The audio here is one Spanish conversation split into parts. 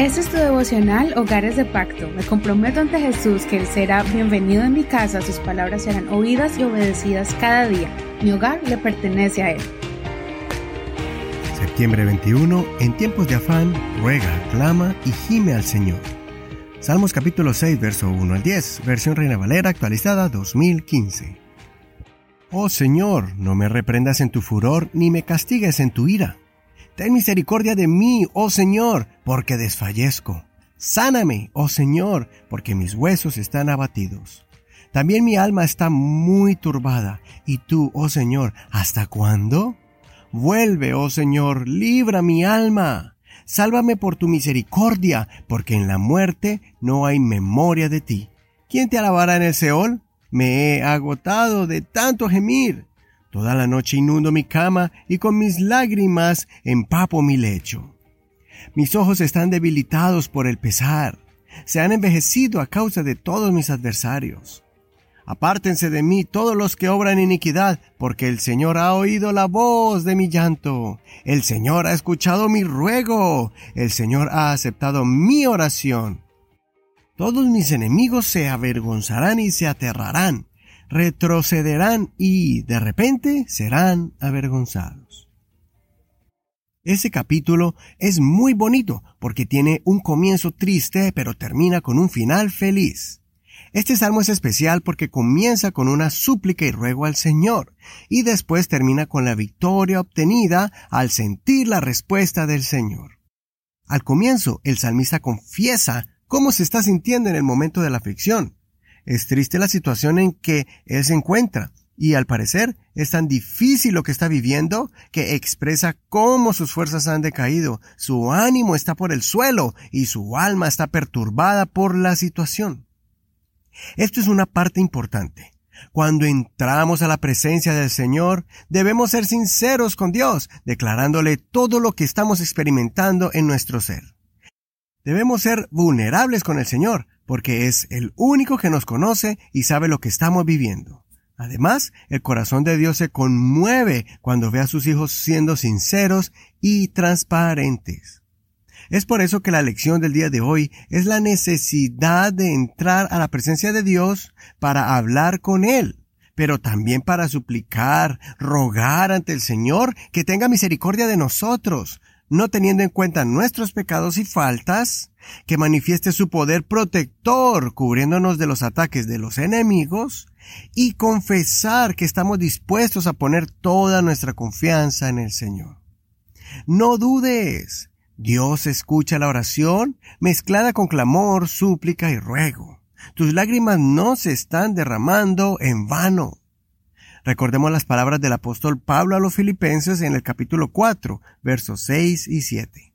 Este es tu devocional Hogares de Pacto. Me comprometo ante Jesús que Él será bienvenido en mi casa, sus palabras serán oídas y obedecidas cada día. Mi hogar le pertenece a Él. Septiembre 21, en tiempos de afán, ruega, clama y gime al Señor. Salmos capítulo 6, verso 1 al 10, versión Reina Valera actualizada 2015. Oh Señor, no me reprendas en tu furor, ni me castigues en tu ira Ten misericordia de mí, oh Señor, porque desfallezco. Sáname, oh Señor, porque mis huesos están abatidos. También mi alma está muy turbada. ¿Y tú, oh Señor, hasta cuándo? Vuelve, oh Señor, libra mi alma. Sálvame por tu misericordia, porque en la muerte no hay memoria de ti. ¿Quién te alabará en el Seol? Me he agotado de tanto gemir. Toda la noche inundo mi cama y con mis lágrimas empapo mi lecho. Mis ojos están debilitados por el pesar. Se han envejecido a causa de todos mis adversarios. Apártense de mí todos los que obran iniquidad, porque el Señor ha oído la voz de mi llanto. El Señor ha escuchado mi ruego. El Señor ha aceptado mi oración. Todos mis enemigos se avergonzarán y se aterrarán retrocederán y de repente serán avergonzados. Ese capítulo es muy bonito porque tiene un comienzo triste pero termina con un final feliz. Este salmo es especial porque comienza con una súplica y ruego al Señor y después termina con la victoria obtenida al sentir la respuesta del Señor. Al comienzo, el salmista confiesa cómo se está sintiendo en el momento de la aflicción es triste la situación en que él se encuentra, y al parecer es tan difícil lo que está viviendo que expresa cómo sus fuerzas han decaído, su ánimo está por el suelo y su alma está perturbada por la situación. Esto es una parte importante. Cuando entramos a la presencia del Señor, debemos ser sinceros con Dios, declarándole todo lo que estamos experimentando en nuestro ser. Debemos ser vulnerables con el Señor, porque es el único que nos conoce y sabe lo que estamos viviendo. Además, el corazón de Dios se conmueve cuando ve a sus hijos siendo sinceros y transparentes. Es por eso que la lección del día de hoy es la necesidad de entrar a la presencia de Dios para hablar con Él, pero también para suplicar, rogar ante el Señor que tenga misericordia de nosotros, no teniendo en cuenta nuestros pecados y faltas, que manifieste su poder protector cubriéndonos de los ataques de los enemigos, y confesar que estamos dispuestos a poner toda nuestra confianza en el Señor. No dudes, Dios escucha la oración mezclada con clamor, súplica y ruego. Tus lágrimas no se están derramando en vano. Recordemos las palabras del apóstol Pablo a los filipenses en el capítulo 4, versos 6 y 7.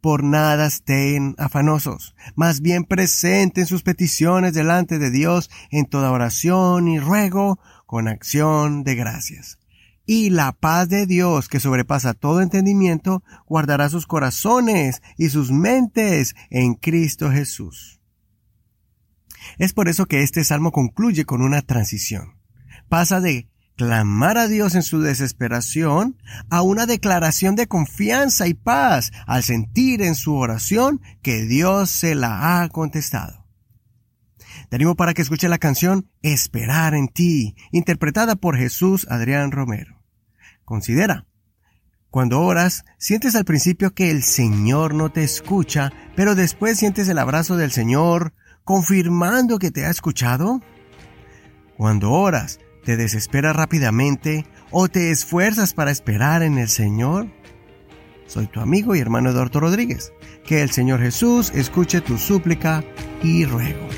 Por nada estén afanosos, más bien presenten sus peticiones delante de Dios en toda oración y ruego con acción de gracias. Y la paz de Dios, que sobrepasa todo entendimiento, guardará sus corazones y sus mentes en Cristo Jesús. Es por eso que este salmo concluye con una transición. Pasa de clamar a Dios en su desesperación a una declaración de confianza y paz al sentir en su oración que Dios se la ha contestado. Te animo para que escuche la canción Esperar en ti, interpretada por Jesús Adrián Romero. Considera, cuando oras, sientes al principio que el Señor no te escucha, pero después sientes el abrazo del Señor confirmando que te ha escuchado. Cuando oras, ¿Te desesperas rápidamente o te esfuerzas para esperar en el Señor? Soy tu amigo y hermano Eduardo Rodríguez. Que el Señor Jesús escuche tu súplica y ruego.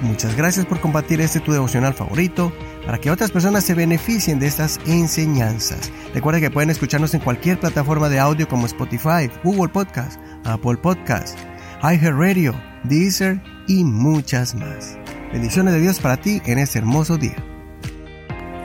Muchas gracias por compartir este tu devocional favorito para que otras personas se beneficien de estas enseñanzas. Recuerda que pueden escucharnos en cualquier plataforma de audio como Spotify, Google Podcast, Apple Podcast, iHeartRadio, Deezer y muchas más. Bendiciones de Dios para ti en este hermoso día.